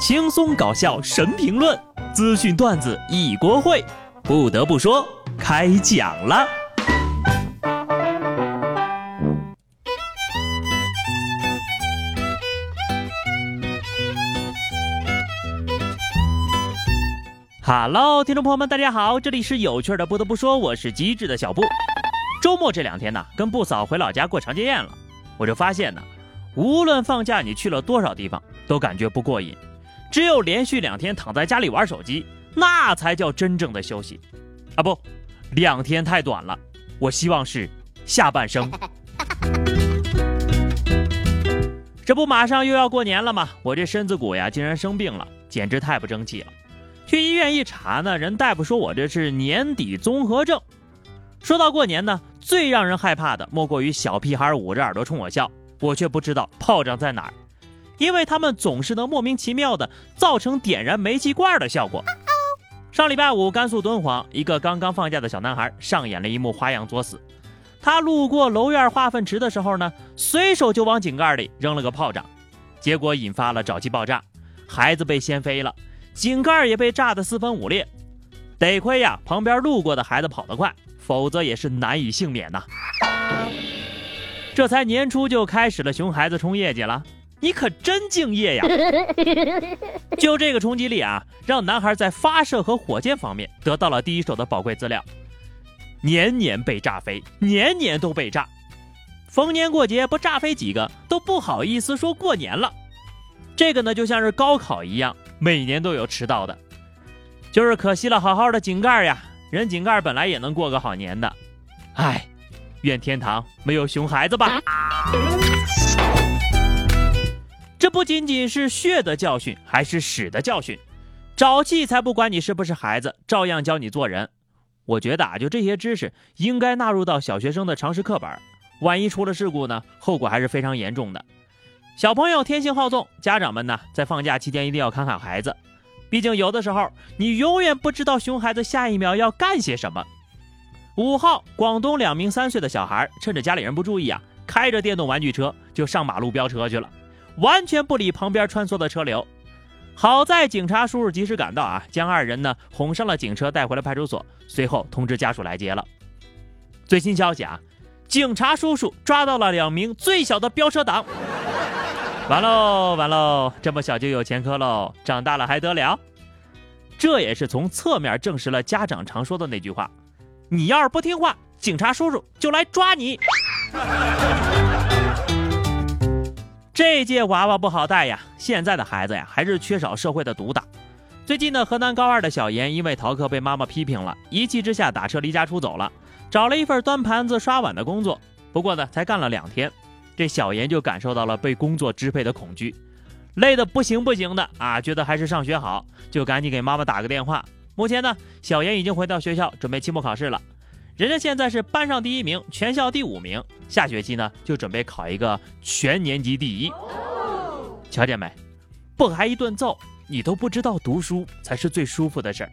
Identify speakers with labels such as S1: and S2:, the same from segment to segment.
S1: 轻松搞笑神评论，资讯段子一锅烩。不得不说，开讲了。Hello，听众朋友们，大家好，这里是有趣的。不得不说，我是机智的小布。周末这两天呢，跟布嫂回老家过长街宴了，我就发现呢，无论放假你去了多少地方，都感觉不过瘾。只有连续两天躺在家里玩手机，那才叫真正的休息。啊不，两天太短了，我希望是下半生。这不马上又要过年了吗？我这身子骨呀，竟然生病了，简直太不争气了。去医院一查呢，人大夫说我这是年底综合症。说到过年呢，最让人害怕的莫过于小屁孩捂着耳朵冲我笑，我却不知道炮仗在哪儿，因为他们总是能莫名其妙的造成点燃煤气罐的效果。上礼拜五，甘肃敦煌一个刚刚放假的小男孩上演了一幕花样作死。他路过楼院化粪池的时候呢，随手就往井盖里扔了个炮仗，结果引发了沼气爆炸，孩子被掀飞了，井盖也被炸得四分五裂。得亏呀，旁边路过的孩子跑得快。否则也是难以幸免呐！这才年初就开始了熊孩子冲业绩了，你可真敬业呀！就这个冲击力啊，让男孩在发射和火箭方面得到了第一手的宝贵资料，年年被炸飞，年年都被炸，逢年过节不炸飞几个都不好意思说过年了。这个呢，就像是高考一样，每年都有迟到的，就是可惜了好好的井盖呀。人井盖本来也能过个好年的，唉，愿天堂没有熊孩子吧。这不仅仅是血的教训，还是屎的教训。沼气才不管你是不是孩子，照样教你做人。我觉得啊，就这些知识应该纳入到小学生的常识课本。万一出了事故呢，后果还是非常严重的。小朋友天性好动，家长们呢在放假期间一定要看看孩子。毕竟有的时候，你永远不知道熊孩子下一秒要干些什么。五号，广东两名三岁的小孩趁着家里人不注意啊，开着电动玩具车就上马路飙车去了，完全不理旁边穿梭的车流。好在警察叔叔及时赶到啊，将二人呢哄上了警车，带回了派出所，随后通知家属来接了。最新消息啊，警察叔叔抓到了两名最小的飙车党。完喽完喽，这么小就有前科喽，长大了还得了？这也是从侧面证实了家长常说的那句话：你要是不听话，警察叔叔就来抓你。这届娃娃不好带呀，现在的孩子呀，还是缺少社会的毒打。最近呢，河南高二的小严因为逃课被妈妈批评了，一气之下打车离家出走了，找了一份端盘子刷碗的工作。不过呢，才干了两天。这小严就感受到了被工作支配的恐惧，累得不行不行的啊，觉得还是上学好，就赶紧给妈妈打个电话。目前呢，小严已经回到学校准备期末考试了，人家现在是班上第一名，全校第五名，下学期呢就准备考一个全年级第一。瞧见没？不挨一顿揍，你都不知道读书才是最舒服的事儿。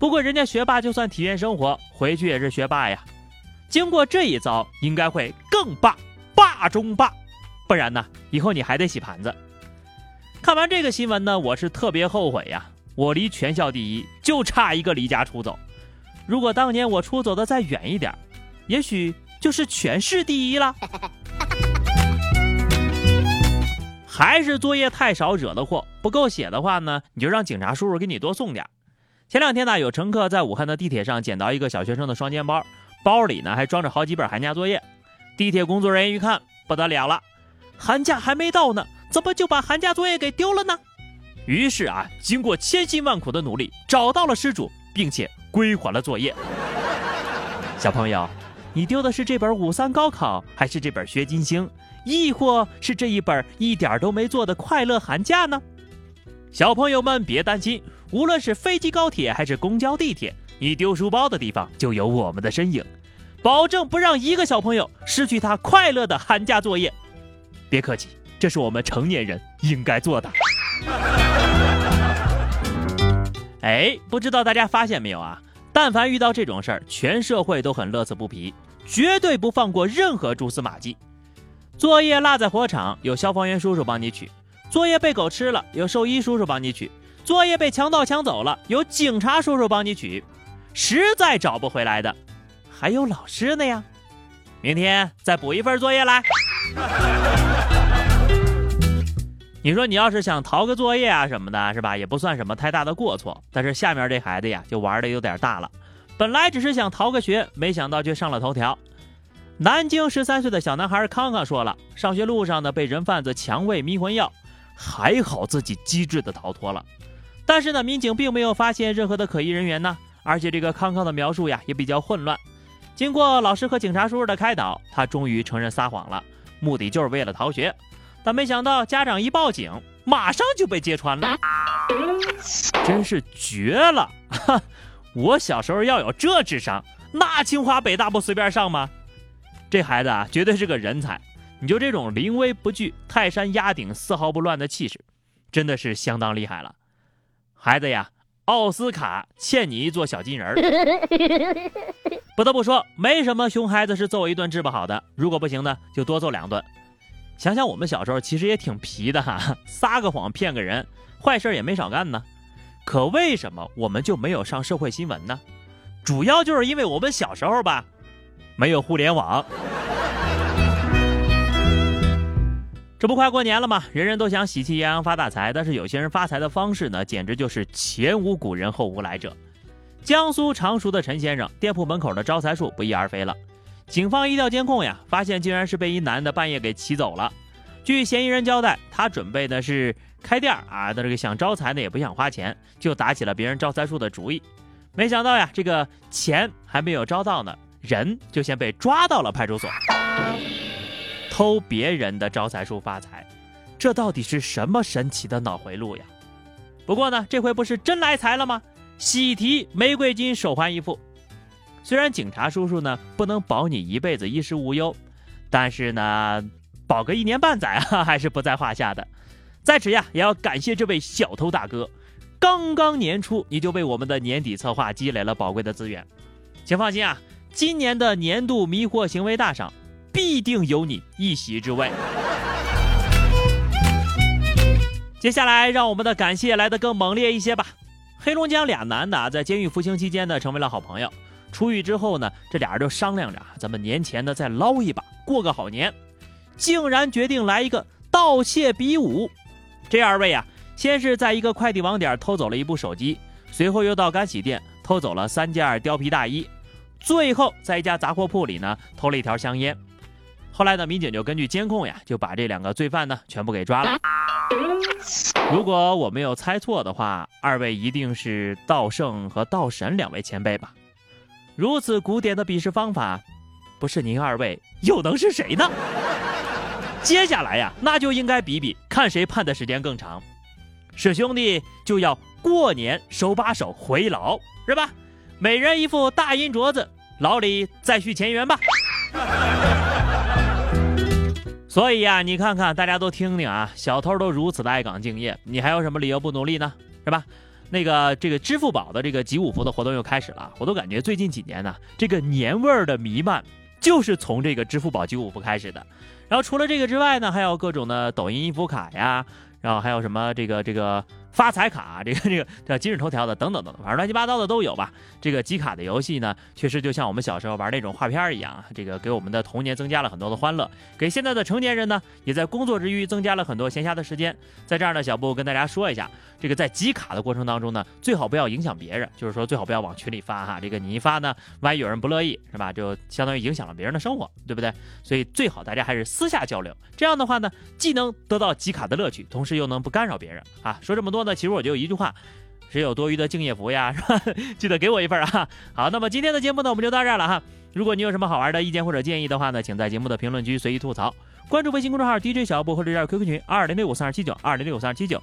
S1: 不过人家学霸就算体验生活，回去也是学霸呀。经过这一遭，应该会更霸。霸中霸，不然呢？以后你还得洗盘子。看完这个新闻呢，我是特别后悔呀！我离全校第一就差一个离家出走。如果当年我出走的再远一点，也许就是全市第一了。还是作业太少惹的祸，不够写的话呢，你就让警察叔叔给你多送点。前两天呢，有乘客在武汉的地铁上捡到一个小学生的双肩包，包里呢还装着好几本寒假作业。地铁工作人员一看，不得了了，寒假还没到呢，怎么就把寒假作业给丢了呢？于是啊，经过千辛万苦的努力，找到了失主，并且归还了作业。小朋友，你丢的是这本五三高考，还是这本学金星，亦或是这一本一点都没做的快乐寒假呢？小朋友们别担心，无论是飞机、高铁还是公交、地铁，你丢书包的地方就有我们的身影。保证不让一个小朋友失去他快乐的寒假作业。别客气，这是我们成年人应该做的。哎，不知道大家发现没有啊？但凡遇到这种事儿，全社会都很乐此不疲，绝对不放过任何蛛丝马迹。作业落在火场，有消防员叔叔帮你取；作业被狗吃了，有兽医叔叔帮你取；作业被强盗抢走了，有警察叔叔帮你取；实在找不回来的，还有老师呢呀。明天再补一份作业来。你说你要是想逃个作业啊什么的，是吧？也不算什么太大的过错。但是下面这孩子呀，就玩的有点大了。本来只是想逃个学，没想到却上了头条。南京十三岁的小男孩康康说了，上学路上呢被人贩子强喂迷魂药，还好自己机智的逃脱了。但是呢，民警并没有发现任何的可疑人员呢，而且这个康康的描述呀也比较混乱。经过老师和警察叔叔的开导，他终于承认撒谎了，目的就是为了逃学。但没想到家长一报警，马上就被揭穿了，真是绝了！哈，我小时候要有这智商，那清华北大不随便上吗？这孩子啊，绝对是个人才！你就这种临危不惧、泰山压顶、丝毫不乱的气势，真的是相当厉害了。孩子呀！奥斯卡欠你一座小金人儿。不得不说，没什么熊孩子是揍一顿治不好的。如果不行呢，就多揍两顿。想想我们小时候其实也挺皮的哈，撒个谎骗个人，坏事也没少干呢。可为什么我们就没有上社会新闻呢？主要就是因为我们小时候吧，没有互联网。这不快过年了吗？人人都想喜气洋洋发大财，但是有些人发财的方式呢，简直就是前无古人后无来者。江苏常熟的陈先生店铺门口的招财树不翼而飞了，警方一调监控呀，发现竟然是被一男的半夜给骑走了。据嫌疑人交代，他准备的是开店啊，他这个想招财呢，也不想花钱，就打起了别人招财树的主意。没想到呀，这个钱还没有招到呢，人就先被抓到了派出所。偷别人的招财树发财，这到底是什么神奇的脑回路呀？不过呢，这回不是真来财了吗？喜提玫瑰金手环一副。虽然警察叔叔呢不能保你一辈子衣食无忧，但是呢，保个一年半载啊还是不在话下的。在此呀，也要感谢这位小偷大哥，刚刚年初你就为我们的年底策划积累了宝贵的资源。请放心啊，今年的年度迷惑行为大赏。必定有你一席之位。接下来，让我们的感谢来得更猛烈一些吧。黑龙江俩男的在监狱服刑期间呢，成为了好朋友。出狱之后呢，这俩人就商量着，咱们年前呢再捞一把，过个好年。竟然决定来一个盗窃比武。这二位啊，先是在一个快递网点偷走了一部手机，随后又到干洗店偷走了三件貂皮大衣，最后在一家杂货铺里呢偷了一条香烟。后来呢，民警就根据监控呀，就把这两个罪犯呢全部给抓了。如果我没有猜错的话，二位一定是盗圣和盗神两位前辈吧？如此古典的比试方法，不是您二位又能是谁呢？接下来呀，那就应该比比看谁判的时间更长。是兄弟就要过年手把手回牢，是吧？每人一副大银镯子，牢里再续前缘吧。所以呀，你看看，大家都听听啊，小偷都如此的爱岗敬业，你还有什么理由不努力呢？是吧？那个这个支付宝的这个集五福的活动又开始了，我都感觉最近几年呢，这个年味儿的弥漫就是从这个支付宝集五福开始的。然后除了这个之外呢，还有各种的抖音音符卡呀，然后还有什么这个这个。发财卡，这个这个叫今日头条的，等等等等，反正乱七八糟的都有吧。这个集卡的游戏呢，确实就像我们小时候玩那种画片一样，这个给我们的童年增加了很多的欢乐，给现在的成年人呢，也在工作之余增加了很多闲暇的时间。在这儿呢，小布跟大家说一下，这个在集卡的过程当中呢，最好不要影响别人，就是说最好不要往群里发哈。这个你一发呢，万一有人不乐意，是吧？就相当于影响了别人的生活，对不对？所以最好大家还是私下交流，这样的话呢，既能得到集卡的乐趣，同时又能不干扰别人啊。说这么多。呢其实我就一句话，谁有多余的敬业福呀？是吧？记得给我一份啊！好，那么今天的节目呢，我们就到这儿了哈。如果你有什么好玩的意见或者建议的话呢，请在节目的评论区随意吐槽。关注微信公众号 DJ 小布或者加 QQ 群二零六五三二七九二零六五三二七九，